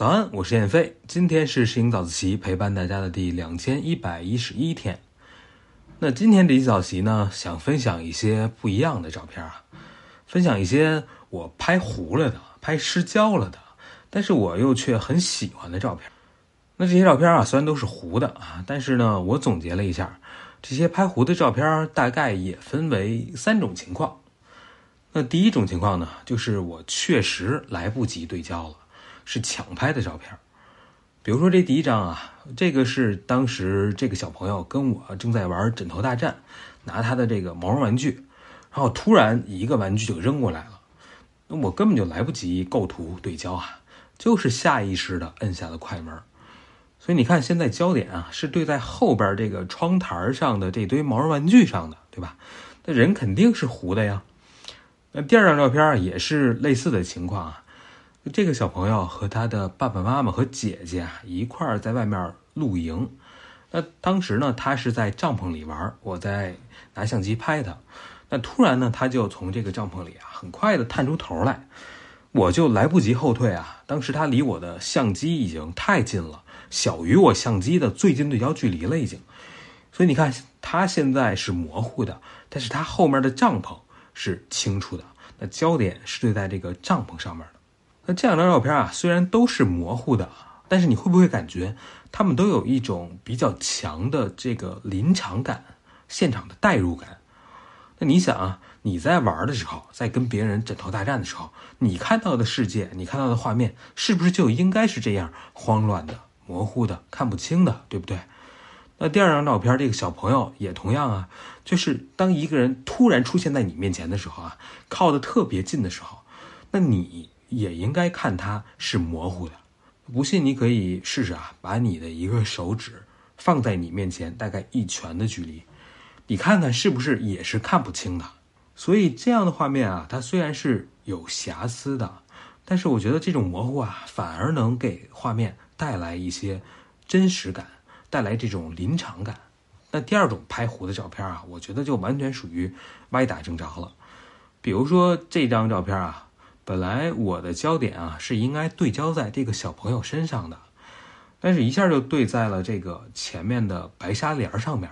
早安，我是燕飞。今天是摄影早自习陪伴大家的第两千一百一十一天。那今天这一早习呢，想分享一些不一样的照片啊，分享一些我拍糊了的、拍失焦了的，但是我又却很喜欢的照片。那这些照片啊，虽然都是糊的啊，但是呢，我总结了一下，这些拍糊的照片大概也分为三种情况。那第一种情况呢，就是我确实来不及对焦了。是抢拍的照片，比如说这第一张啊，这个是当时这个小朋友跟我正在玩枕头大战，拿他的这个毛绒玩具，然后突然一个玩具就扔过来了，那我根本就来不及构图对焦啊，就是下意识的摁下了快门，所以你看现在焦点啊是对在后边这个窗台上的这堆毛绒玩具上的，对吧？那人肯定是糊的呀。那第二张照片也是类似的情况啊。这个小朋友和他的爸爸妈妈和姐姐啊一块儿在外面露营，那当时呢，他是在帐篷里玩，我在拿相机拍他。那突然呢，他就从这个帐篷里啊很快的探出头来，我就来不及后退啊。当时他离我的相机已经太近了，小于我相机的最近对焦距离了已经。所以你看，他现在是模糊的，但是他后面的帐篷是清楚的，那焦点是对在这个帐篷上面的。那这两张照片啊，虽然都是模糊的，但是你会不会感觉他们都有一种比较强的这个临场感、现场的代入感？那你想啊，你在玩的时候，在跟别人枕头大战的时候，你看到的世界，你看到的画面，是不是就应该是这样慌乱的、模糊的、看不清的，对不对？那第二张照片，这个小朋友也同样啊，就是当一个人突然出现在你面前的时候啊，靠得特别近的时候，那你。也应该看它是模糊的，不信你可以试试啊，把你的一个手指放在你面前，大概一拳的距离，你看看是不是也是看不清的。所以这样的画面啊，它虽然是有瑕疵的，但是我觉得这种模糊啊，反而能给画面带来一些真实感，带来这种临场感。那第二种拍糊的照片啊，我觉得就完全属于歪打正着了。比如说这张照片啊。本来我的焦点啊是应该对焦在这个小朋友身上的，但是一下就对在了这个前面的白纱帘上面，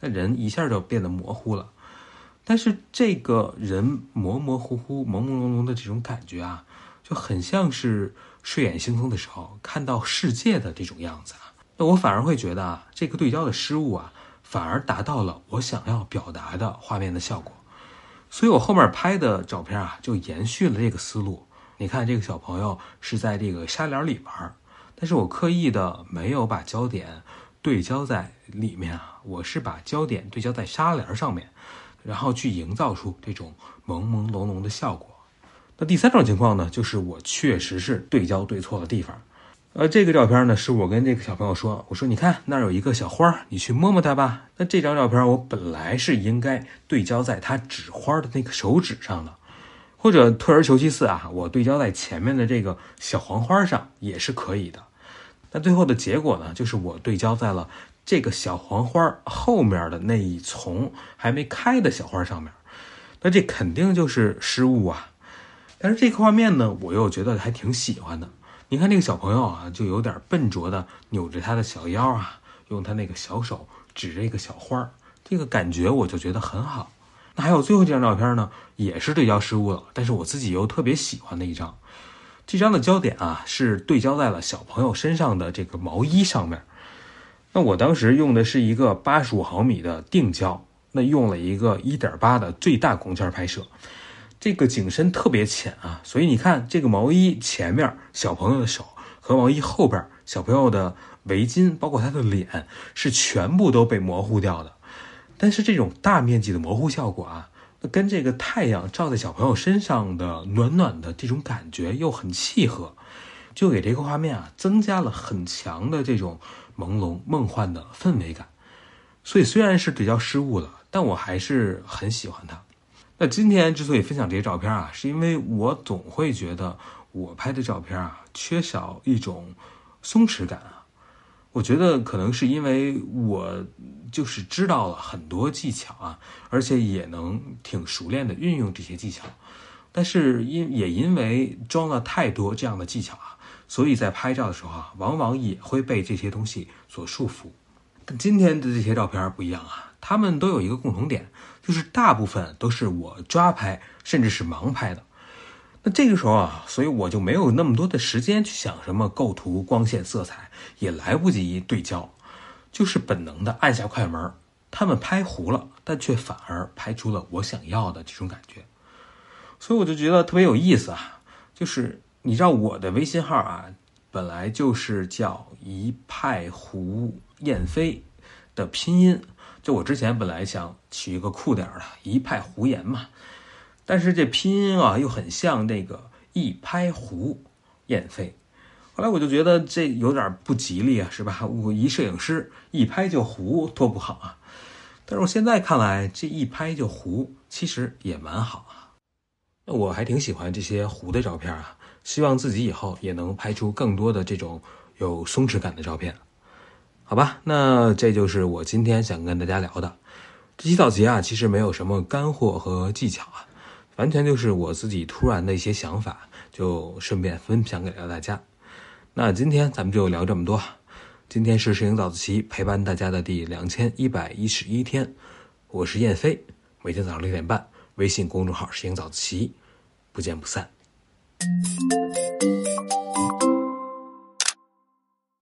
那人一下就变得模糊了。但是这个人模模糊糊、朦朦胧胧的这种感觉啊，就很像是睡眼惺忪的时候看到世界的这种样子啊。那我反而会觉得啊，这个对焦的失误啊，反而达到了我想要表达的画面的效果。所以我后面拍的照片啊，就延续了这个思路。你看，这个小朋友是在这个纱帘里玩，但是我刻意的没有把焦点对焦在里面啊，我是把焦点对焦在纱帘上面，然后去营造出这种朦朦胧胧的效果。那第三种情况呢，就是我确实是对焦对错了地方。呃，这个照片呢，是我跟这个小朋友说，我说你看那儿有一个小花，你去摸摸它吧。那这张照片我本来是应该对焦在它指花的那个手指上的，或者退而求其次啊，我对焦在前面的这个小黄花上也是可以的。那最后的结果呢，就是我对焦在了这个小黄花后面的那一丛还没开的小花上面，那这肯定就是失误啊。但是这个画面呢，我又觉得还挺喜欢的。你看这个小朋友啊，就有点笨拙的扭着他的小腰啊，用他那个小手指着一个小花儿，这个感觉我就觉得很好。那还有最后这张照片呢，也是对焦失误了，但是我自己又特别喜欢的一张。这张的焦点啊，是对焦在了小朋友身上的这个毛衣上面。那我当时用的是一个八十五毫米的定焦，那用了一个一点八的最大光圈拍摄。这个景深特别浅啊，所以你看这个毛衣前面小朋友的手和毛衣后边小朋友的围巾，包括他的脸是全部都被模糊掉的。但是这种大面积的模糊效果啊，跟这个太阳照在小朋友身上的暖暖的这种感觉又很契合，就给这个画面啊增加了很强的这种朦胧梦幻的氛围感。所以虽然是比较失误了，但我还是很喜欢它。那今天之所以分享这些照片啊，是因为我总会觉得我拍的照片啊缺少一种松弛感啊。我觉得可能是因为我就是知道了很多技巧啊，而且也能挺熟练的运用这些技巧。但是因也因为装了太多这样的技巧啊，所以在拍照的时候啊，往往也会被这些东西所束缚。但今天的这些照片不一样啊，他们都有一个共同点，就是大部分都是我抓拍，甚至是盲拍的。那这个时候啊，所以我就没有那么多的时间去想什么构图、光线、色彩，也来不及对焦，就是本能的按下快门。他们拍糊了，但却反而拍出了我想要的这种感觉。所以我就觉得特别有意思啊，就是你知道我的微信号啊，本来就是叫一派胡燕飞的拼音，就我之前本来想取一个酷点的一派胡言嘛。但是这拼音啊，又很像那个一拍胡燕飞，后来我就觉得这有点不吉利啊，是吧？我一摄影师一拍就糊，多不好啊！但是我现在看来，这一拍就糊，其实也蛮好啊。那我还挺喜欢这些糊的照片啊，希望自己以后也能拍出更多的这种有松弛感的照片。好吧，那这就是我今天想跟大家聊的。这期早节啊，其实没有什么干货和技巧啊。完全就是我自己突然的一些想法，就顺便分享给了大家。那今天咱们就聊这么多。今天是摄影早自习陪伴大家的第两千一百一十一天，我是燕飞，每天早上六点半，微信公众号“摄影早自习”，不见不散。